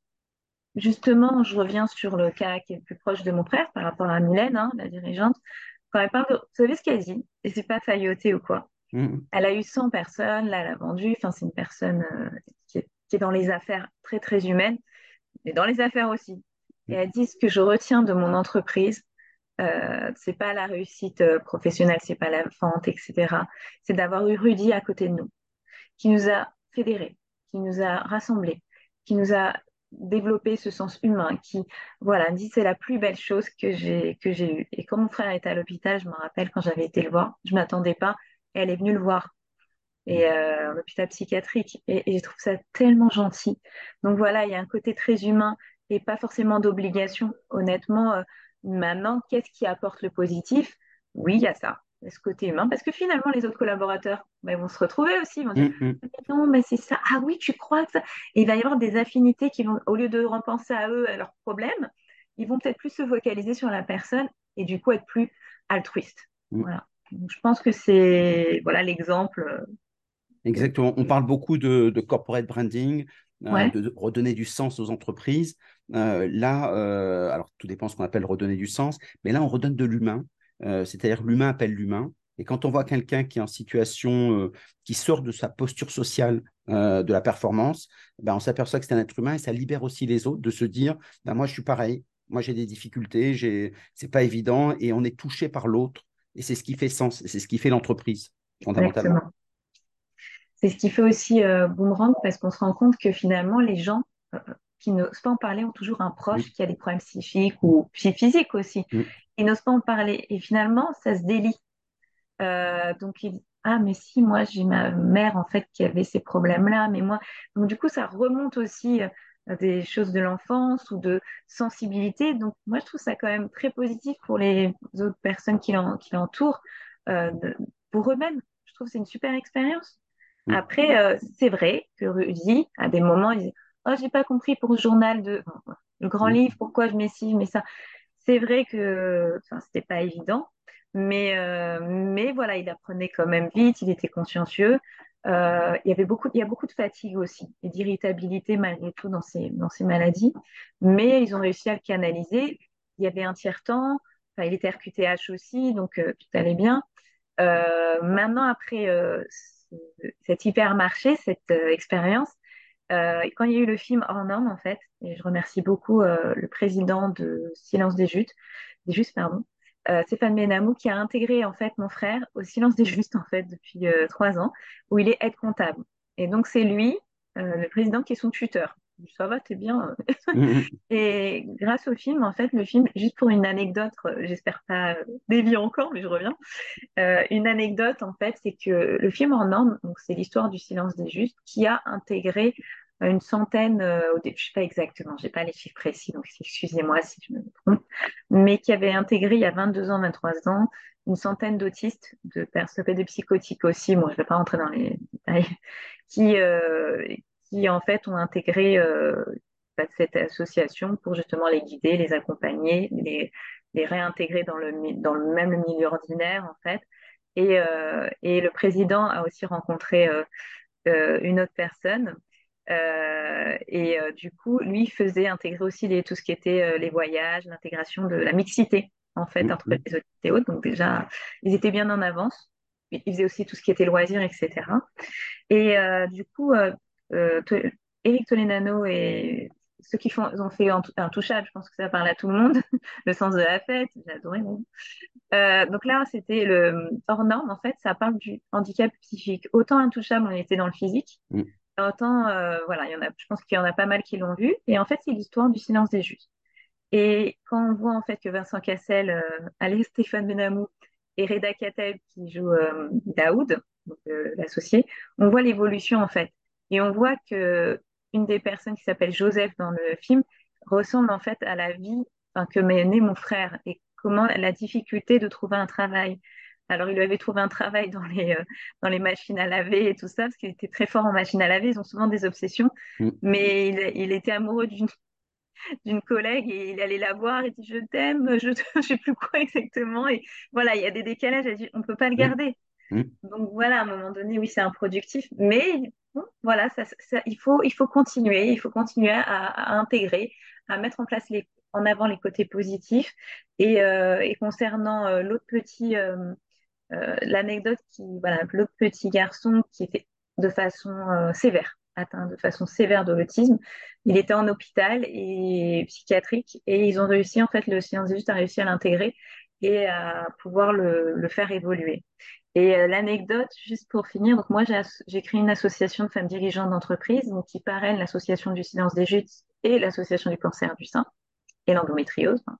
Justement, je reviens sur le cas qui est le plus proche de mon frère par rapport à Mylène, hein, la dirigeante. Quand elle parle de... Vous savez ce qu'elle dit? Et c'est pas failloté ou quoi? Mmh. Elle a eu 100 personnes, là, elle a vendu. Enfin, c'est une personne qui, est, qui est dans les affaires très, très humaines, mais dans les affaires aussi et elle dit ce que je retiens de mon entreprise, euh, c'est pas la réussite euh, professionnelle, c'est pas la vente, etc. C'est d'avoir eu Rudy à côté de nous, qui nous a fédérés, qui nous a rassemblés, qui nous a développé ce sens humain, qui, voilà, dit c'est la plus belle chose que j'ai que j'ai eue. Et quand mon frère était à l'hôpital, je me rappelle quand j'avais été le voir, je m'attendais pas, et elle est venue le voir. Et euh, l'hôpital psychiatrique. Et, et je trouve ça tellement gentil. Donc voilà, il y a un côté très humain et pas forcément d'obligation. Honnêtement, euh, maintenant, qu'est-ce qui apporte le positif? Oui, il y a ça, ce côté humain, parce que finalement, les autres collaborateurs bah, vont se retrouver aussi, ils vont dire mm, mm. non, mais c'est ça, ah oui, tu crois que ça? Et il va y avoir des affinités qui vont, au lieu de repenser à eux, à leurs problèmes, ils vont peut-être plus se focaliser sur la personne et du coup être plus altruiste. Mm. Voilà. je pense que c'est voilà l'exemple. Euh, Exactement. On parle beaucoup de corporate branding, euh, de redonner du sens aux entreprises. Euh, là, euh, alors tout dépend ce qu'on appelle redonner du sens, mais là, on redonne de l'humain, c'est-à-dire l'humain appelle l'humain. Et quand on voit quelqu'un qui est en situation, qui sort de sa posture sociale de la performance, ben, on s'aperçoit que c'est un être humain et ça libère aussi les autres de se dire, ben, moi je suis pareil, moi j'ai des difficultés, j'ai... c'est pas évident et on est touché par l'autre Et c'est ce qui fait sens, c'est ce qui fait l'entreprise, fondamentalement. C'est ce qui fait aussi euh, Boomerang parce qu'on se rend compte que finalement, les gens euh, qui n'osent pas en parler ont toujours un proche qui a des problèmes psychiques ou physiques aussi. Ils n'osent pas en parler. Et finalement, ça se délie. Euh, donc, il ah, mais si, moi, j'ai ma mère, en fait, qui avait ces problèmes-là. Mais moi, donc, du coup, ça remonte aussi des choses de l'enfance ou de sensibilité. Donc, moi, je trouve ça quand même très positif pour les autres personnes qui l'entourent, pour eux-mêmes. Je trouve que c'est une super expérience. Après, euh, c'est vrai que Rudy, à des moments, il dit Oh, j'ai pas compris pour le journal de le grand livre, pourquoi je mets ci, mais ça. C'est vrai que c'était pas évident, mais, euh, mais voilà, il apprenait quand même vite, il était consciencieux. Euh, il y avait beaucoup, il y a beaucoup de fatigue aussi et d'irritabilité malgré tout dans ces, dans ces maladies, mais ils ont réussi à le canaliser. Il y avait un tiers-temps, enfin, il était RQTH aussi, donc tout allait bien. maintenant, après cet hypermarché, cette euh, expérience. Euh, quand il y a eu le film Hors norme, en fait, et je remercie beaucoup euh, le président de Silence des Justes, des Justes, pardon, Stéphane Benamou, qui a intégré en fait mon frère au Silence des Justes en fait depuis trois ans, où il est aide comptable. Et donc c'est lui, le président, qui est son tuteur ça va, t'es bien. et grâce au film, en fait, le film, juste pour une anecdote, euh, j'espère pas euh, dévier encore, mais je reviens. Euh, une anecdote, en fait, c'est que le film en norme, donc c'est l'histoire du silence des justes, qui a intégré une centaine, début, je sais pas exactement, j'ai pas les chiffres précis, donc excusez-moi si je me trompe, mais qui avait intégré il y a 22 ans, 23 ans, une centaine d'autistes, de de psychotiques aussi, moi je vais pas rentrer dans les détails, qui, qui en fait ont intégré euh, bah, cette association pour justement les guider, les accompagner, les, les réintégrer dans le, dans le même milieu ordinaire en fait. Et, euh, et le président a aussi rencontré euh, une autre personne. Et du coup, lui faisait intégrer aussi les, tout ce qui était les voyages, l'intégration de la mixité en fait mmh, entre mmh. les autres et autres. Donc déjà, ils étaient bien en avance. Ils faisaient aussi tout ce qui était loisirs, etc. Et du coup, euh, Eric Tolenano et ceux qui font, ont fait Intouchable, je pense que ça parle à tout le monde, le sens de la fête, j'ai adoré. Euh, donc là, c'était le hors norme, en fait, ça parle du handicap psychique. Autant Intouchable, on était dans le physique, mm. Autant, euh, voilà, y en a, je pense qu'il y en a pas mal qui l'ont vu. Et en fait, c'est l'histoire du silence des justes. Et quand on voit en fait que Vincent Cassel, euh, Stéphane Benamou et Reda Kateb qui joue euh, Daoud, l'associé, on voit l'évolution en fait. Et on voit que une des personnes qui s'appelle Joseph dans le film ressemble en fait à la vie que m'a né mon frère et comment la difficulté de trouver un travail. Alors, il lui avait trouvé un travail dans les, euh, dans les machines à laver et tout ça, parce qu'il était très fort en machines à laver. Ils ont souvent des obsessions. Mm. Mais il, était amoureux d'une d'une collègue et il allait la voir et dit je t'aime, je ne sais plus quoi exactement. Et voilà, il y a des décalages. Elle dit on ne peut pas le mm. garder. Mm. Donc voilà, à un moment donné, oui, c'est improductif, mais voilà, ça, il, faut, il faut continuer, il faut continuer à, intégrer, à mettre en place les, en avant les côtés positifs. Et, euh, concernant euh, l'autre petit, l'anecdote qui, voilà, l'autre petit garçon qui était de façon sévère, atteint de façon sévère de l'autisme, il était en hôpital et psychiatrique et ils ont réussi, en fait, le science juste a réussi à l'intégrer et à pouvoir le, le faire évoluer. Et euh, l'anecdote, juste pour finir, donc moi j'ai créé une association de femmes dirigeantes d'entreprise donc qui parraine l'association du silence des jutes et l'association du cancer du sein et l'endométriose. Hein.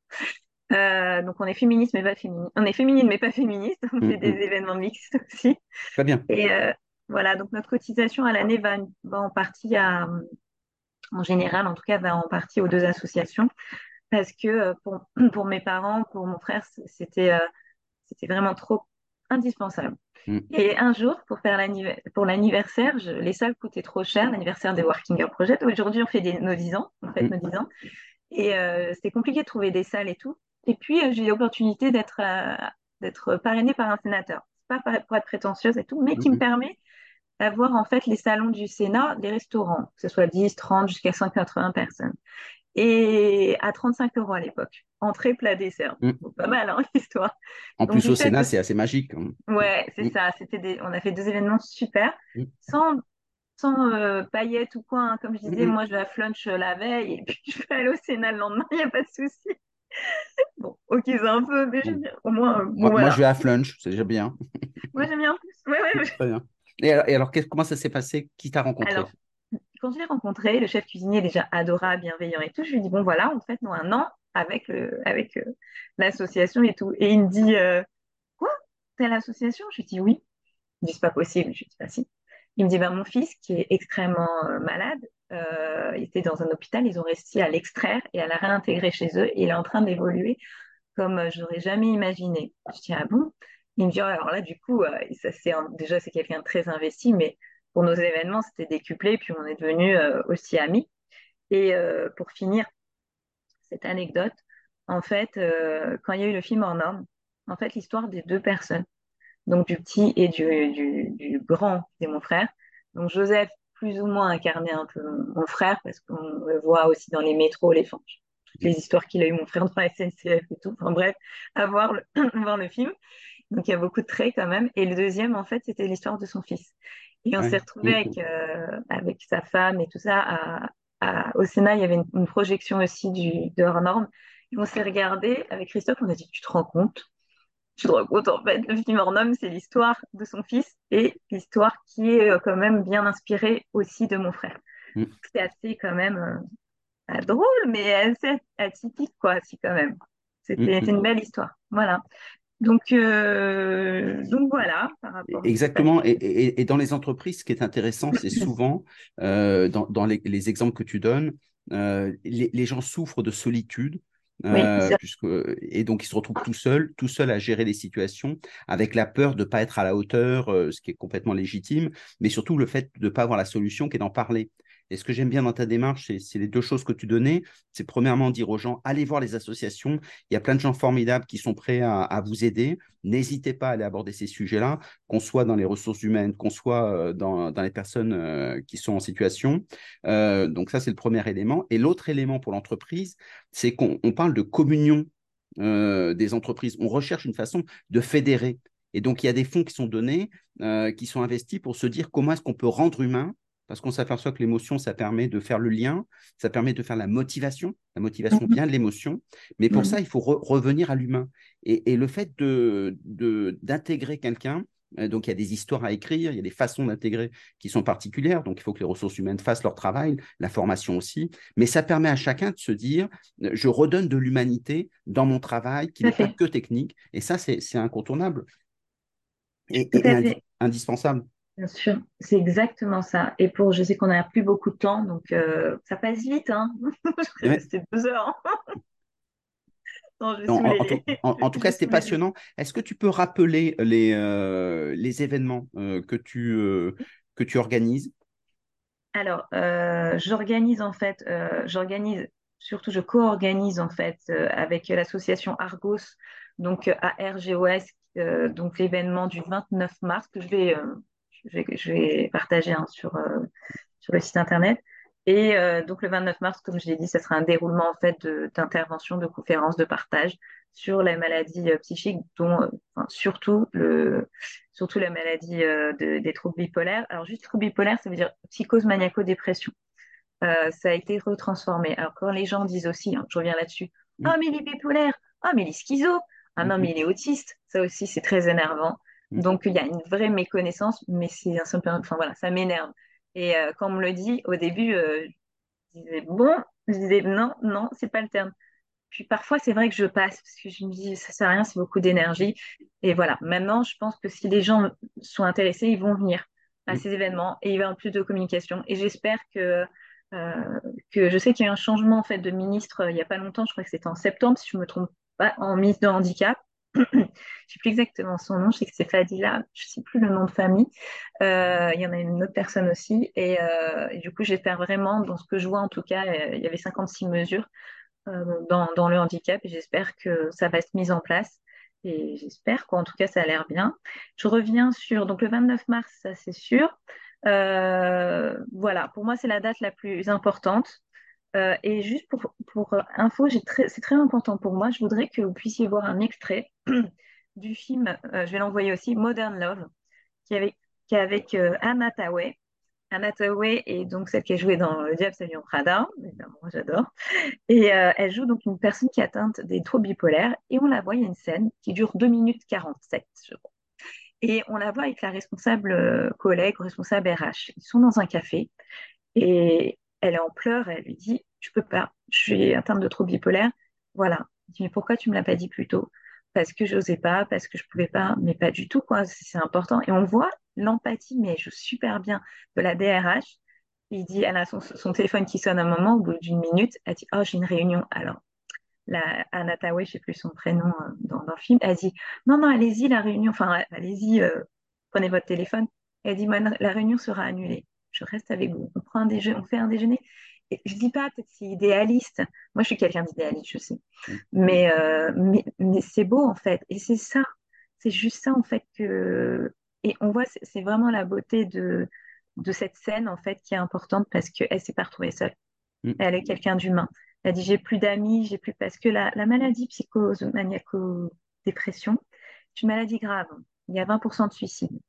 Euh, donc on est féministe mais pas féministe. On est féminine mais pas féministe. On fait des mm-hmm. événements mixtes aussi. Très bien. Et euh, voilà, donc notre cotisation à l'année va, va, en partie à, en général en tout cas, va en partie aux deux associations parce que pour, pour mes parents, pour mon frère, c'était c'était vraiment trop indispensable. Mm. Et un jour, pour faire pour l'anniversaire, les salles coûtaient trop cher, l'anniversaire des Working Girl Project. Aujourd'hui, on fait des, nos 10 ans, en fait, mm. nos 10 ans. Et euh, c'était compliqué de trouver des salles et tout. Et puis, euh, j'ai eu l'opportunité d'être euh, d'être parrainée par un sénateur. Pas pour être prétentieuse et tout, mais qui me permet d'avoir en fait les salons du Sénat, les restaurants, que ce soit 10, 30, jusqu'à 180 personnes et à 35 euros à l'époque. Entrée, plat, dessert. Mm. Pas mal, hein, l'histoire. En plus, au Sénat, c'est assez magique. Hein. Ouais, c'est mm. ça. C'était des... On a fait deux événements super, mm. sans, sans euh, paillettes ou quoi. Hein. Comme je disais, moi, je vais à Flunch la veille et puis je vais aller au Sénat le lendemain, il n'y a pas de souci. Bon, ok, c'est un peu, mais j'aime bien. Au moins, bon, Moi, je vais à Flunch, c'est déjà bien. Moi, j'aime bien en plus. Ouais, ouais, ouais. Très bien. Et alors, et alors, qu'est- comment ça s'est passé? Qui t'a rencontré? Alors, quand je l'ai rencontré, le chef cuisinier déjà adorable, bienveillant et tout, je lui dis, bon, voilà, on fête nous un an avec, le, avec euh, l'association et tout. Et il me dit, euh, quoi? Telle association? Je lui dis, oui. Il me dit, c'est pas possible. Je lui dis, bah si. Il me dit, bah, mon fils, qui est extrêmement euh, malade, euh, était dans un hôpital, ils ont réussi à l'extraire et à la réintégrer chez eux, et il est en train d'évoluer comme euh, je n'aurais jamais imaginé. Je dis, ah bon? Il me dit, alors là, du coup, euh, ça, c'est déjà, c'est quelqu'un de très investi, mais pour nos événements, c'était décuplé, puis on est devenus aussi amis. Et pour finir cette anecdote, en fait, quand il y a eu le film En Homme, en fait, l'histoire des deux personnes, donc du petit et du, du, du grand, c'est mon frère. Donc Joseph, plus ou moins incarné un peu mon, frère, parce qu'on le voit aussi dans les métros, les, enfin, toutes les histoires qu'il a eu mon frère dans la SNCF et tout. Enfin bref, à voir le, voir le film. Donc il y a beaucoup de traits quand même. Et le deuxième, en fait, c'était l'histoire de son fils. Et on s'est Ouais. retrouvé avec, euh, avec sa femme et tout ça. À, à- au Sénat, il y avait une, une projection aussi du, de hors norme. Et on s'est regardé avec Christophe, on a dit, tu te rends compte? Tu te rends compte, en fait, le film c'est l'histoire de son fils et l'histoire qui est euh, quand même bien inspirée aussi de mon frère. mm, C'est assez quand même euh, pas drôle, mais assez atypique, quoi, si quand même. mm, C'était c'est mm. une belle histoire. Voilà. Donc, euh, donc voilà, par rapport Exactement. Et, passé. et- et dans les entreprises, ce qui est intéressant, c'est souvent, euh, dans, dans les, les exemples que tu donnes, euh, les, les gens souffrent de solitude. Oui, euh, puisque, et donc ils se retrouvent tout seuls, tout seuls à gérer les situations, avec la peur de ne pas être à la hauteur, euh, ce qui est complètement légitime, mais surtout le fait de ne pas avoir la solution qui est d'en parler. Et ce que j'aime bien dans ta démarche, c'est les deux choses que tu donnais. C'est premièrement dire aux gens, allez voir les associations. Il y a plein de gens formidables qui sont prêts à, vous aider. N'hésitez pas à aller aborder ces sujets-là, qu'on soit dans les ressources humaines, qu'on soit euh, dans, les personnes euh, qui sont en situation. Euh, donc ça, c'est le premier élément. Et l'autre élément pour l'entreprise, c'est qu'on on parle de communion des entreprises. On recherche une façon de fédérer. Et donc, il y a des fonds qui sont donnés, qui sont investis pour se dire comment est-ce qu'on peut rendre humain parce qu'on s'aperçoit que l'émotion, ça permet de faire le lien, ça permet de faire la motivation. La motivation Mhm. vient de l'émotion, mais pour ça, Mhm. il faut re- revenir à l'humain. Et, et le fait de, de- d'intégrer quelqu'un, euh, donc il y a des histoires à écrire, il y a des façons d'intégrer qui sont particulières, donc il faut que les ressources humaines fassent leur travail, la formation aussi, mais ça permet à chacun de se dire, euh, je redonne de l'humanité dans mon travail qui n'est pas que technique, et ça, c'est, incontournable et, indi- indispensable. Bien sûr, c'est exactement ça. Et pour, je sais qu'on n'a plus beaucoup de temps, donc euh, ça passe vite, hein. Je serais Ouais. restée deux heures. Non, je vais En, tout, les, en- en tout je cas, c'était passionnant. Est-ce que tu peux rappeler les, euh, les événements euh, que tu, que tu organises? Alors, j'organise en fait, j'organise, surtout je co-organise en fait avec l'association Argos, donc ARGOS, donc l'événement du 29 mars que je vais, je vais, je vais partager hein, sur, euh, sur le site internet. Et euh, donc le 29 mars, comme je l'ai dit, ça sera un déroulement en fait de- d'interventions, de, conférences, de partage sur la maladie euh, psychique, dont euh, enfin, surtout le surtout la maladie de- des troubles bipolaires. Alors juste troubles bipolaires, ça veut dire psychose maniaco-dépression. Ça a été retransformé. Alors quand les gens disent aussi, hein, je reviens là-dessus, ah mais il est bipolaire, ah mais il est schizo, ah non mais il est autiste, ça aussi c'est très énervant. Mm. Donc il y a une vraie méconnaissance, mais c'est un simple, enfin voilà, ça m'énerve. Et euh, quand on me le dit au début, euh, je disais bon, je disais non, non, c'est pas le terme. Puis parfois, c'est vrai que je passe parce que je me dis, ça sert à rien, c'est beaucoup d'énergie. Et voilà, maintenant, je pense que si les gens sont intéressés, ils vont venir à mm. ces événements et il va y avoir plus de communication. Et j'espère que, euh, que je sais qu'il y a eu un changement en fait de ministre euh, il n'y a pas longtemps, je crois que c'était en septembre, si je ne me trompe pas, en ministre de handicap. je ne sais plus exactement son nom, je sais que c'est Fadila, je ne sais plus le nom de famille. Euh, il y en a une autre personne aussi. Et, euh, et du coup, j'espère vraiment, dans ce que je vois en tout cas, euh, il y avait 56 mesures dans, le handicap et j'espère que ça va être mis en place. Et j'espère qu'en tout cas, ça a l'air bien. Je reviens sur donc le 29 mars, ça c'est sûr. Voilà, pour moi, c'est la date la plus importante. Euh, et juste pour, pour info, j'ai très, c'est très important pour moi. Je voudrais que vous puissiez voir un extrait du film, euh, je vais l'envoyer aussi, Modern Love, qui est avec, qui est avec euh, Anne Hathaway. Anna Thaoué est donc celle qui a joué dans Le Diable Salut Prada, évidemment, j'adore. Et euh, elle joue donc une personne qui est atteinte des troubles bipolaires. Et on la voit, il y a une scène qui dure 2 minutes 47, je crois. Et on la voit avec la responsable euh, collègue, responsable RH. Ils sont dans un café et elle est en pleurs. Elle lui dit Je peux pas, je suis atteinte de troubles bipolaires. Voilà. Il dit Mais pourquoi tu me l'as pas dit plus tôt? Parce que je n'osais pas, parce que je pouvais pas, mais pas du tout, quoi. C'est important. Et on voit l'empathie, mais elle joue super bien de la DRH. Il dit, elle a son, téléphone qui sonne un moment, au bout d'une minute, elle dit, oh, j'ai une réunion. Alors, la Anna je ne sais plus son prénom euh, dans, le film, elle dit, non, non, allez-y, la réunion, enfin, allez-y, euh, prenez votre téléphone. Elle dit, la réunion sera annulée. Je reste avec vous. On prend un déjeuner, on fait un déjeuner. Et je dis pas peut-être c'est idéaliste. Moi, je suis quelqu'un d'idéaliste, je sais. Mm. Mais, euh, mais, mais c'est beau, en fait. Et c'est ça. C'est juste ça, en fait, que et on voit, c'est vraiment la beauté de, de cette scène, en fait, qui est importante parce qu'elle ne s'est pas retrouvée seule. Mm. Elle est quelqu'un d'humain. Elle dit, j'ai plus d'amis, j'ai plus... Parce que la, la maladie psychose, maniaco-dépression, c'est une maladie grave. Il y a 20% de suicides.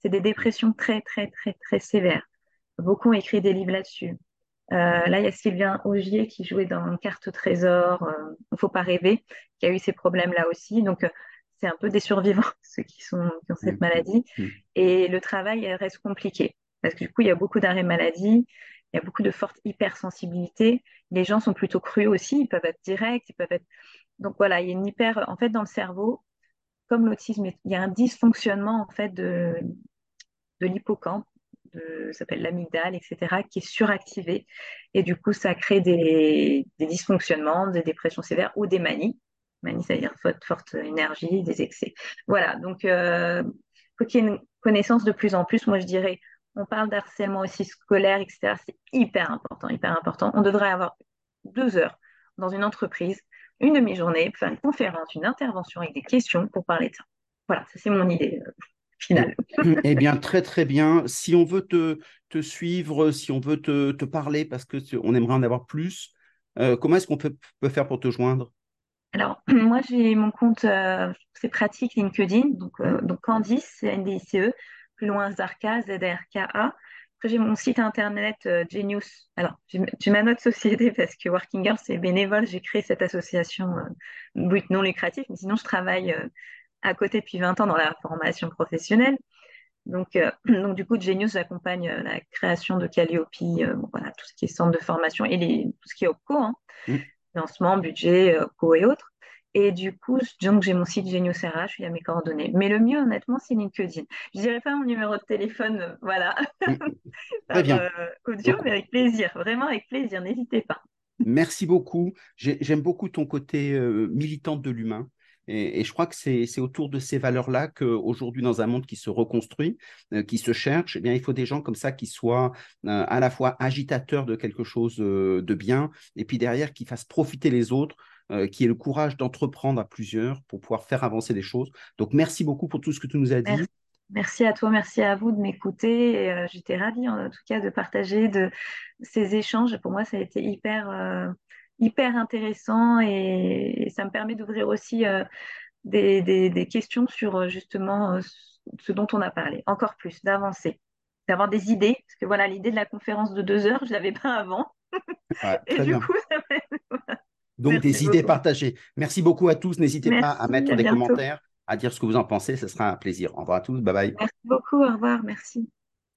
C'est des dépressions très, très, très, très sévères. Beaucoup ont écrit des livres là-dessus. Euh, là, il y a Sylvain Augier qui jouait dans Carte au trésor, Il euh, ne faut pas rêver, qui a eu ces problèmes-là aussi. Donc, euh, c'est un peu des survivants, ceux qui, sont, ont cette mm. maladie. Mm. Et le travail reste compliqué parce que du coup, il y a beaucoup d'arrêts maladie, il y a beaucoup de forte hypersensibilité. Les gens sont plutôt crus aussi, ils peuvent être directs, ils peuvent être. Donc voilà, il y a une hyper. En fait, dans le cerveau, comme l'autisme, il y a un dysfonctionnement en fait de, de l'hippocampe, ça s'appelle l'amygdale, etc., qui est suractivé. Et du coup, ça crée des, dysfonctionnements, des dépressions sévères ou des manies c'est-à-dire forte, forte énergie, des excès. Voilà, donc euh, faut qu'il y ait une connaissance de plus en plus. Moi, je dirais, on parle d'harcèlement aussi scolaire, etc. C'est hyper important, hyper important. On devrait avoir deux heures dans une entreprise, une demi-journée, faire une conférence, une intervention avec des questions pour parler de ça. Voilà, ça c'est mon idée. Finale. eh bien, très très bien. Si on veut te, te suivre, si on veut te, te parler, parce qu'on aimerait en avoir plus, euh, comment est-ce qu'on peut, peut faire pour te joindre? Alors, moi, j'ai mon compte, euh, c'est pratique LinkedIn, donc, euh, donc Candice, c'est N-D-I-C-E, plus loin Zarka, Z-R-K-A. Après, j'ai mon site internet euh, Genius. Alors, j'ai ma note société parce que Working Girl, c'est bénévole. J'ai créé cette association but non lucratif, mais sinon, je travaille à côté depuis 20 ans dans la formation professionnelle. Donc, donc du coup, Genius, j'accompagne la création de Calliope, voilà, tout ce qui est centre de formation et les, tout ce qui est OPCO. Hein. Mmh financement, budget, euh, co et autres. Et du coup, donc j'ai mon site Genius RH, il y a mes coordonnées. Mais le mieux, honnêtement, c'est LinkedIn. Je dirais pas mon numéro de téléphone, euh, voilà, mm. Très bien. Euh, audio, mais avec plaisir, vraiment avec plaisir, n'hésitez pas. Merci beaucoup. J'aime beaucoup ton côté militant de l'humain. Et, je crois que c'est autour de ces valeurs-là qu'aujourd'hui, dans un monde qui se reconstruit, euh, qui se cherche, eh bien, il faut des gens comme ça qui soient euh, à la fois agitateurs de quelque chose euh, de bien, et puis derrière, qui fassent profiter les autres, qui aient le courage d'entreprendre à plusieurs pour pouvoir faire avancer les choses. Donc, merci beaucoup pour tout ce que tu nous as dit. Merci. à toi, merci à vous de m'écouter. J'étais ravie en tout cas de partager de ces échanges. Pour moi, ça a été hyper hyper intéressant et, ça me permet d'ouvrir aussi euh, des, questions sur euh, justement euh, ce dont on a parlé, encore plus, d'avancer, d'avoir des idées, parce que voilà, l'idée de la conférence de deux heures, je ne l'avais pas avant. et du coup, ça Donc des idées partagées. Merci beaucoup à tous. N'hésitez pas à mettre des commentaires, à dire ce que vous en pensez. Ce sera un plaisir. Au revoir à tous. Bye bye. Merci beaucoup. Au revoir. Merci.